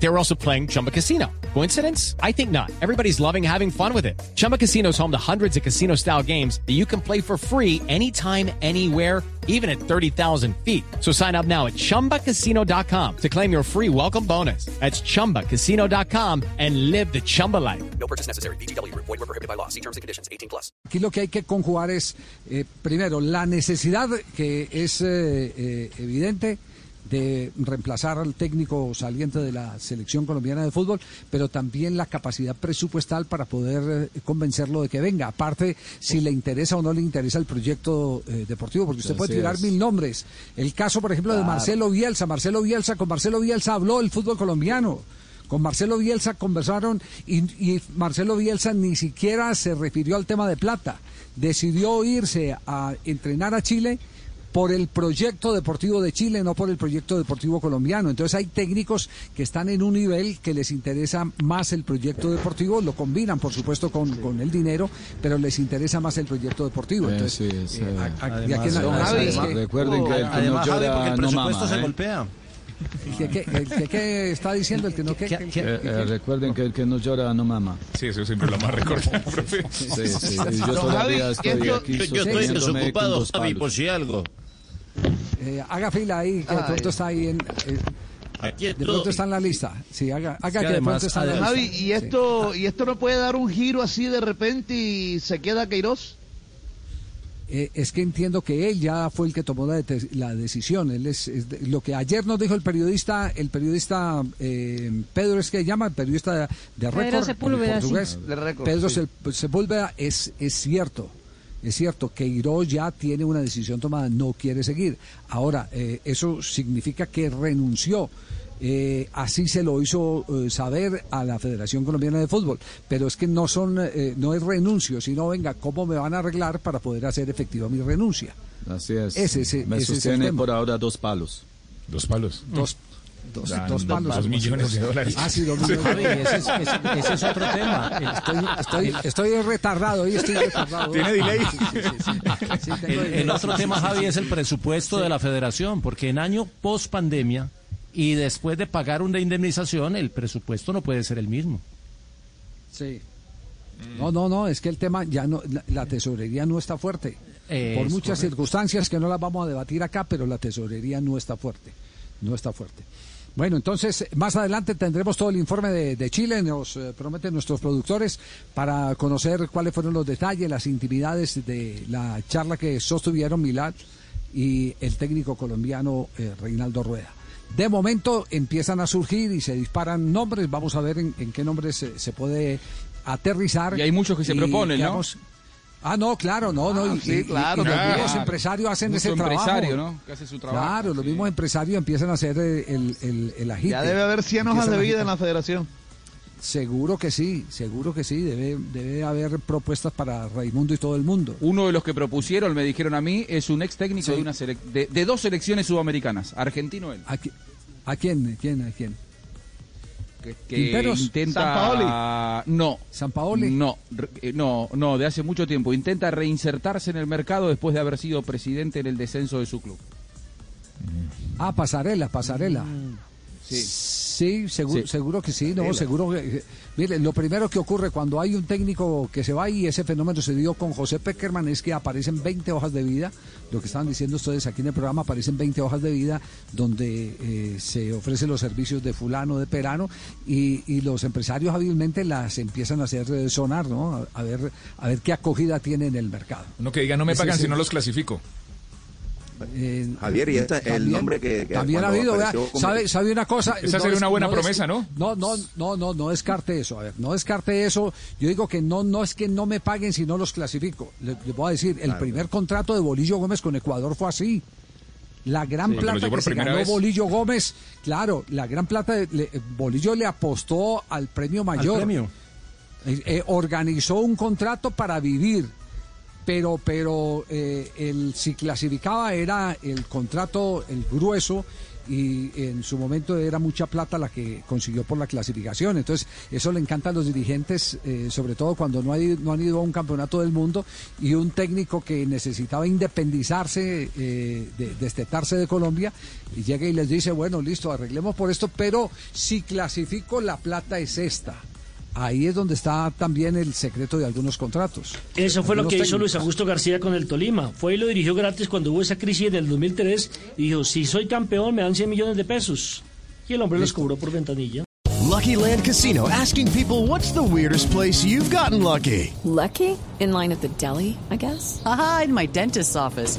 They were also playing Chumba Casino. Coincidence? I think not. Everybody's loving having fun with it. Chumba Casino is home to hundreds of casino style games that you can play for free anytime, anywhere, even at 30,000 feet. So sign up now at chumbacasino.com to claim your free welcome bonus. That's chumbacasino.com and live the Chumba life. No purchase necessary. BGW. Void were prohibited by law. See terms and conditions. 18 plus. Aquí lo que hay que conjugar es, eh, primero, la necesidad que es eh, eh, evidente de reemplazar al técnico saliente de la selección colombiana de fútbol, pero también la capacidad presupuestal para poder eh, convencerlo de que venga. Aparte, si le interesa o no le interesa el proyecto eh, deportivo, porque usted puede tirar es. mil nombres. El caso, por ejemplo, de Marcelo Bielsa. Marcelo Bielsa, con Marcelo Bielsa habló el fútbol colombiano. Con Marcelo Bielsa conversaron y, y Marcelo Bielsa ni siquiera se refirió al tema de plata. Decidió irse a entrenar a Chile por el proyecto deportivo de Chile, no por el proyecto deportivo colombiano. Entonces hay técnicos que están en un nivel que les interesa más el proyecto deportivo, lo combinan por supuesto con, con el dinero, pero les interesa más el proyecto deportivo. Eh, Entonces, sí, sí. eh, a- a- de Además, es que- recuerden que el que no Además, Javi, llora porque el no presupuesto mama, se ¿eh? golpea. ¿Qué, qué- el- qué- qué está diciendo el que no? ¿Qué- qué- Eh, eh, recuerden que el que no llora no mama. Sí, eso siempre lo más recordado, profe. Sí, sí, yo todavía estoy aquí yo, desocupado, Javi, por si algo. Eh, haga fila ahí, que de pronto está ahí en... eh, Aquí de pronto está en la lista. Sí, haga, haga que que, de además- pronto está en la además- lista. ¿y esto, ¿y esto no puede dar un giro así de repente y se queda Queiroz? Eh, es que entiendo que él ya fue el que tomó la, de- la decisión. Él es, es de- lo que ayer nos dijo el periodista, el periodista eh, Pedro es que llama, el periodista de, de Record, Sepúlveda, en portugués. De Record, Pedro sí. Sep- Sepúlveda es, es cierto. Es cierto, Queiroz ya tiene una decisión tomada, no quiere seguir. Ahora, eh, eso significa que renunció. Eh, así se lo hizo eh, saber a la Federación Colombiana de Fútbol. Pero es que no son, eh, no es renuncio, sino venga, ¿cómo me van a arreglar para poder hacer efectiva mi renuncia? Así es. Ese, ese- Me ese es el sostiene tema. por ahora dos palos. Dos palos. Dos, dos, dos palos. dos millones de dólares. Ah, sí, dos millones. Javi, ese es, ese- ese es otro tema. Estoy, estoy, estoy retardado, hoy estoy retardado. Tiene delay. Sí, sí, sí, sí. Sí, tengo El, el otro tema, Javi, es el presupuesto de la federación, porque en año post pandemia y después de pagar una indemnización, el presupuesto no puede ser el mismo. Sí. No, no, no, es que el tema ya no, la, la tesorería no está fuerte. Por muchas correcto. circunstancias que no las vamos a debatir acá, pero la tesorería no está fuerte. No está fuerte. Bueno, entonces, más adelante tendremos todo el informe de, de Chile, nos eh, prometen nuestros productores, para conocer cuáles fueron los detalles, las intimidades de la charla que sostuvieron Milán y el técnico colombiano eh, Reinaldo Rueda. De momento empiezan a surgir y se disparan nombres, vamos a ver en, en qué nombres se, se puede aterrizar. Y hay muchos que se proponen, ¿no? Ah, no, claro, no, no. Ah, y- sí, claro, y los claro. mismos empresarios hacen Mucho ese trabajo. empresario, ¿no? Que hace su trabajo. Claro, los Sí. mismos empresarios empiezan a hacer el, el, el agite. Ya debe haber 100 hojas de vida en la federación. Seguro que sí, seguro que sí. Debe, debe haber propuestas para Raimundo y todo el mundo. Uno de los que propusieron, me dijeron a mí, es un ex técnico Sí. de, una selec- de, de dos selecciones sudamericanas, argentino él, ¿A, qui- a quién? ¿Quién? ¿A quién? Que, que Quinteros. intenta... Sampaoli. No. ¿San Paoli? No, eh, no, no, de hace mucho tiempo. Intenta reinsertarse en el mercado después de haber sido presidente en el descenso de su club. Ah, Pasarela, Pasarela. Sí. Sí, seguro, Sí. seguro que sí, no, seguro que... que- Mire, lo primero que ocurre cuando hay un técnico que se va y ese fenómeno se dio con José Peckerman es que aparecen 20 hojas de vida, lo que estaban diciendo ustedes aquí en el programa, aparecen 20 hojas de vida donde eh, se ofrecen los servicios de fulano, de perano y, y los empresarios hábilmente las empiezan a hacer eh, sonar, ¿no? A, a ver, a ver qué acogida tiene en el mercado. Uno que diga, no me pagan si no los clasifico. Eh, Javier, y este es el nombre que- que también ha habido, como- ¿sabe, sabe una cosa? Esa sería es- una buena es- promesa, ¿no? No, no, no, no, no descarte eso, a ver, no descarte eso. Yo digo que no, no es que no me paguen si no los clasifico. Le, le voy a decir, el primer contrato de Bolillo Gómez con Ecuador fue así. La gran lo plata que se ganó vez. Bolillo Gómez, claro, la gran plata, de- le- Bolillo le apostó al premio Al mayor. premio. Eh, eh, organizó un contrato para vivir, pero, pero eh, si clasificaba era el contrato, el grueso, y en su momento era mucha plata la que consiguió por la clasificación. Entonces, eso le encanta a los dirigentes, eh, sobre todo cuando no, han ido a un campeonato del mundo y un técnico que necesitaba independizarse, eh, de, destetarse de Colombia, y llega y les dice, bueno, listo, arreglemos por esto, pero si clasifico la plata es esta. Ahí es donde está también el secreto de algunos contratos. Eso fue lo que hizo técnicos. Luis Augusto García con el Tolima. Fue y lo dirigió gratis cuando hubo esa crisis del 2003 y dijo, si soy campeón me dan 100 millones de pesos. Y el hombre los cobró por ventanilla. Lucky Land Casino asking people what's the weirdest place you've gotten lucky? Lucky? In line at the deli, I guess? Aha, in my dentist's office.